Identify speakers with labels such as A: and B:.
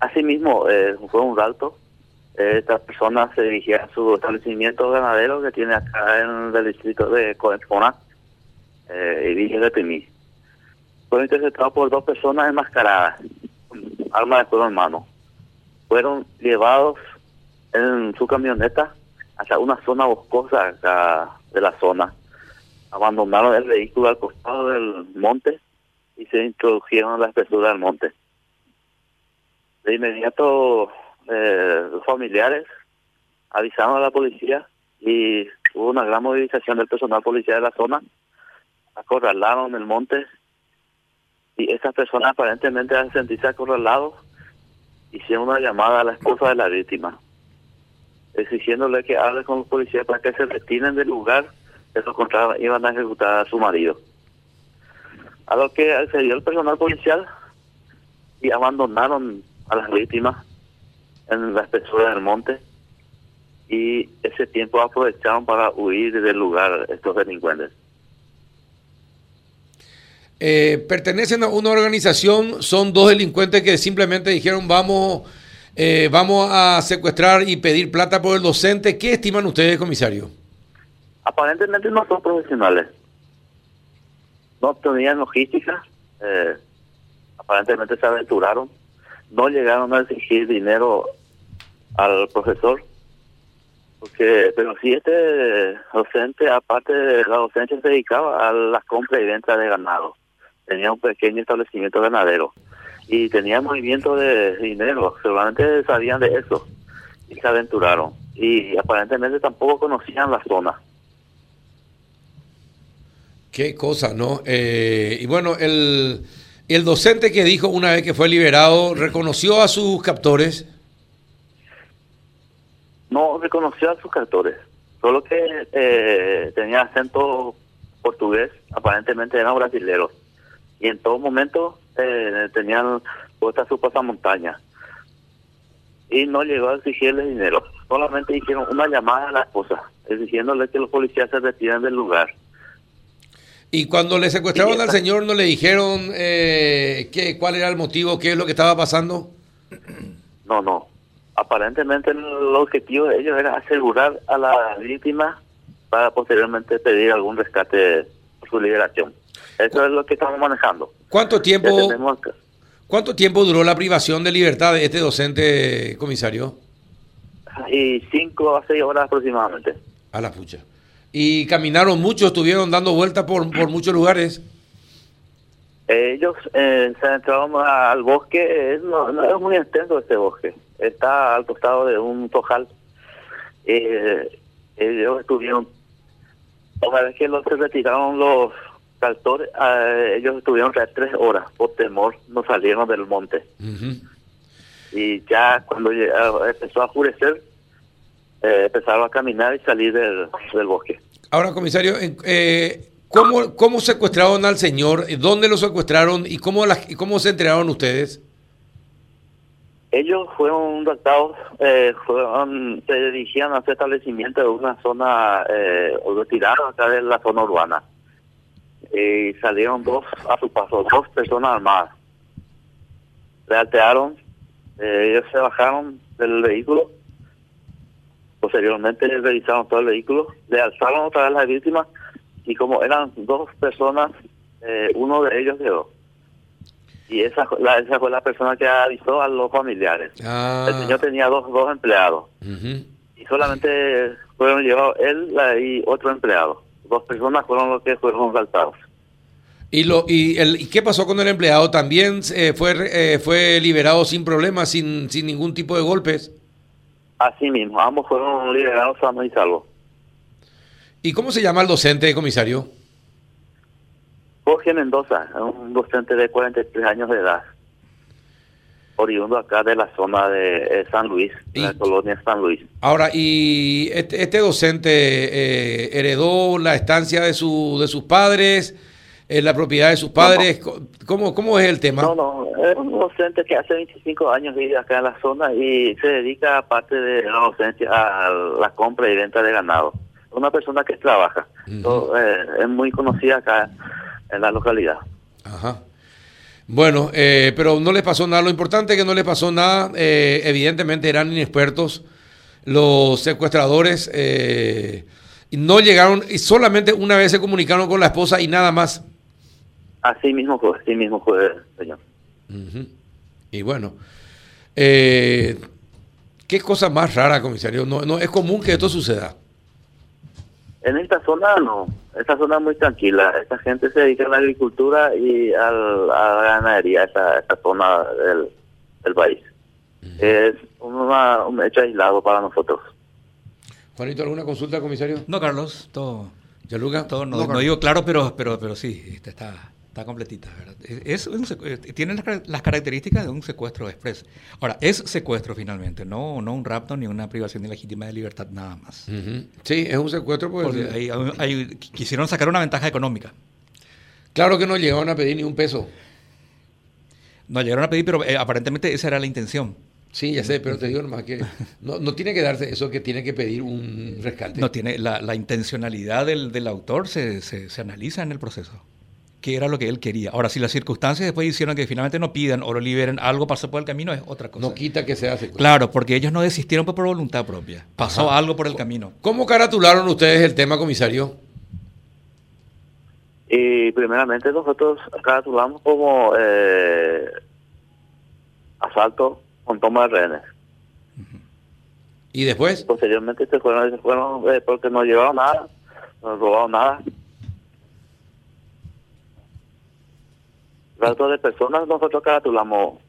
A: Asimismo, eh, fue un salto. Eh, esta persona se dirigía a su establecimiento ganadero que tiene acá en el distrito de Coenfona eh, y dije de Pimí. Fue interceptado por dos personas enmascaradas, armas de fuego en mano. Fueron llevados en su camioneta hasta una zona boscosa acá de la zona. Abandonaron el vehículo al costado del monte y se introdujeron a la espesura del monte. De inmediato, eh, los familiares avisaron a la policía y hubo una gran movilización del personal policial de la zona. Acorralaron el monte y esas personas aparentemente al sentirse acorralados hicieron una llamada a la esposa de la víctima exigiéndole que hable con los policías para que se retiren del lugar, de lo iban a ejecutar a su marido. A lo que accedió el personal policial y abandonaron a las víctimas en la espesura del monte y ese tiempo aprovecharon para huir del lugar estos delincuentes.
B: Eh, pertenecen a una organización, son dos delincuentes que simplemente dijeron vamos eh, vamos a secuestrar y pedir plata por el docente. ¿Qué estiman ustedes, comisario?
A: Aparentemente no son profesionales. No tenían logística. Eh, aparentemente se aventuraron. No llegaron a exigir dinero al profesor. Porque, pero si este docente, aparte de la docencia, se dedicaba a las compras y ventas de ganado. Tenía un pequeño establecimiento ganadero y tenía movimiento de dinero, seguramente sabían de eso y se aventuraron y aparentemente tampoco conocían la zona.
B: Qué cosa, ¿no? Eh, y bueno, el, el docente que dijo una vez que fue liberado, ¿reconoció a sus captores?
A: No reconoció a sus captores, solo que eh, tenía acento portugués, aparentemente eran brasileños. Y en todo momento eh, tenían puesta su pasamontaña y no llegó a exigirle dinero. Solamente hicieron una llamada a la esposa, exigiéndole que los policías se retiren del lugar.
B: Y cuando le secuestraron al señor, ¿no le dijeron eh, qué, cuál era el motivo, qué es lo que estaba pasando?
A: No, no. Aparentemente el objetivo de ellos era asegurar a la víctima para posteriormente pedir algún rescate por su liberación. Eso es lo que estamos manejando.
B: ¿Cuánto tiempo, ¿Cuánto tiempo duró la privación de libertad de este docente, comisario?
A: Y cinco a seis horas aproximadamente.
B: A la pucha. ¿Y caminaron mucho? ¿Estuvieron dando vueltas por, por muchos lugares?
A: Ellos eh, se entraron al bosque, no, no, es muy extenso este bosque, está al costado de un tojal. Eh, ellos estuvieron, una vez que los se retiraron los Caltor, eh, ellos estuvieron tres horas, por temor no salieron del monte. Y ya cuando empezó a oscurecer, eh, empezaron a caminar y salir del, bosque.
B: Ahora, comisario, eh, ¿cómo, ¿cómo secuestraron al señor? ¿Dónde lo secuestraron y cómo, cómo se enteraron ustedes?
A: Ellos fueron raptados, eh, se dirigían a ese establecimiento de una zona eh, retirada acá de la zona urbana y salieron dos a su paso, dos personas armadas. Le altearon, eh, ellos se bajaron del vehículo, posteriormente revisaron todo el vehículo, le alzaron otra vez a la víctima y como eran dos personas, eh, uno de ellos quedó. Y esa, la, esa fue la persona que avisó a los familiares. Ah. El señor tenía dos, dos empleados. Y solamente fueron llevados él y otro empleado dos personas fueron los que fueron asaltados.
B: ¿Y, lo, y, el, qué pasó con el empleado? ¿También eh, fue, eh, fue liberado sin problemas, sin, sin ningún tipo de golpes?
A: Así mismo, ambos fueron liberados sanos y salvos.
B: ¿Y cómo se llama el docente, comisario?
A: Jorge Mendoza, un docente de 43 años de edad oriundo acá de la zona de eh, San Luis, la colonia San Luis.
B: Ahora, ¿y este, este docente eh, heredó la estancia de, su, de sus padres, en la propiedad de sus padres? ¿Cómo, ¿Cómo es el tema?
A: No, no, es un docente que hace 25 años vive acá en la zona y se dedica, aparte de la docencia, a la compra y venta de ganado. Una persona que trabaja. Eh, es muy conocida acá en la localidad.
B: Ajá. Bueno, eh, pero no les pasó nada. Lo importante es que no les pasó nada. Eh, evidentemente eran inexpertos los secuestradores. Eh, no llegaron y solamente una vez se comunicaron con la esposa y nada más.
A: Así mismo fue, así mismo fue, señor.
B: Ujú. Y bueno, eh, qué cosa más rara, comisario. No, no es común que esto suceda.
A: En esta zona no, esta zona es muy tranquila. Esta gente se dedica a la agricultura y al- a la ganadería, esta, esta zona del, del país. Es una- un hecho aislado para nosotros.
B: Juanito, ¿alguna consulta, comisario?
C: No, Carlos, todo,
B: ¿Yaluca?
C: todo no,
D: No,
C: digo claro, pero, pero, pero sí, este, está, está completita. ¿verdad? Es un eh, tiene las, car- las características de un secuestro express. Ahora, es secuestro finalmente, no, no un rapto ni una privación ilegítima de libertad nada más.
B: Sí, es un secuestro.
C: Porque quisieron sacar una ventaja económica.
B: Claro que no llegaron a pedir ni un peso.
C: No llegaron a pedir, pero eh, aparentemente esa era la intención.
B: Sí, ya sé, pero te digo nomás que no, no tiene que darse eso que tiene que pedir un rescate.
C: No tiene la, la intencionalidad del, del autor se, se, se analiza en el proceso. ¿Qué era lo que él quería? Ahora, si las circunstancias después hicieron que finalmente no pidan o lo liberen, algo pasó por el camino, es otra cosa.
B: No quita que sea secuestro.
C: Claro, porque ellos no desistieron por voluntad propia. Pasó
B: Ajá.
C: algo por el camino.
B: ¿Cómo caratularon ustedes el tema, comisario?
A: Y primeramente nosotros calculamos como eh, asalto con toma de rehenes.
B: Y después,
A: Posteriormente se fueron, se fueron eh, porque no llevaron nada, no robaron nada. Trato de personas nosotros calculamos